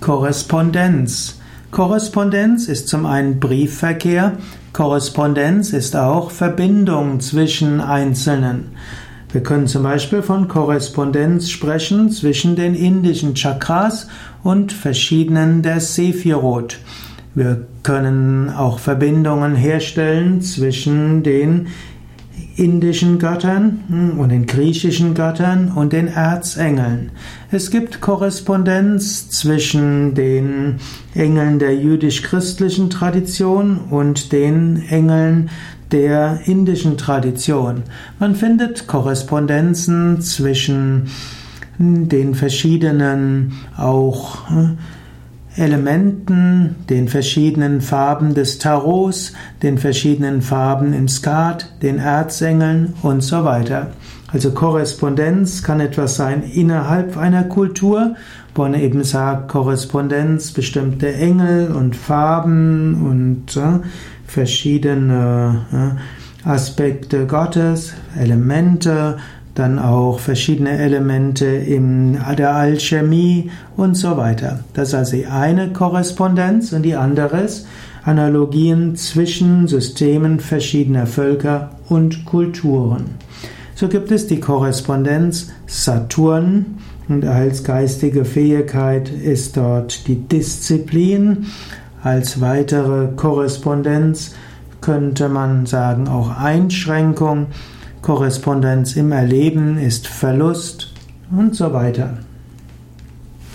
Korrespondenz. Korrespondenz ist zum einen Briefverkehr, Korrespondenz ist auch Verbindung zwischen Einzelnen. Wir können zum Beispiel von Korrespondenz sprechen zwischen den indischen Chakras und verschiedenen der Sephirot. Wir können auch Verbindungen herstellen zwischen den indischen Göttern hm, und den griechischen Göttern und den Erzengeln. Es gibt Korrespondenz zwischen den Engeln der jüdisch-christlichen Tradition und den Engeln der indischen Tradition. Man findet Korrespondenzen zwischen den verschiedenen auch hm, Elementen, den verschiedenen Farben des Tarots, den verschiedenen Farben im Skat, den Erzengeln und so weiter. Also Korrespondenz kann etwas sein innerhalb einer Kultur, wo man eben sagt, Korrespondenz, bestimmte Engel und Farben und äh, verschiedene äh, Aspekte Gottes, Elemente, dann auch verschiedene Elemente in der Alchemie und so weiter. Das ist also die eine Korrespondenz und die andere ist Analogien zwischen Systemen verschiedener Völker und Kulturen. So gibt es die Korrespondenz Saturn und als geistige Fähigkeit ist dort die Disziplin. Als weitere Korrespondenz könnte man sagen auch Einschränkung. Korrespondenz im Erleben ist Verlust und so weiter.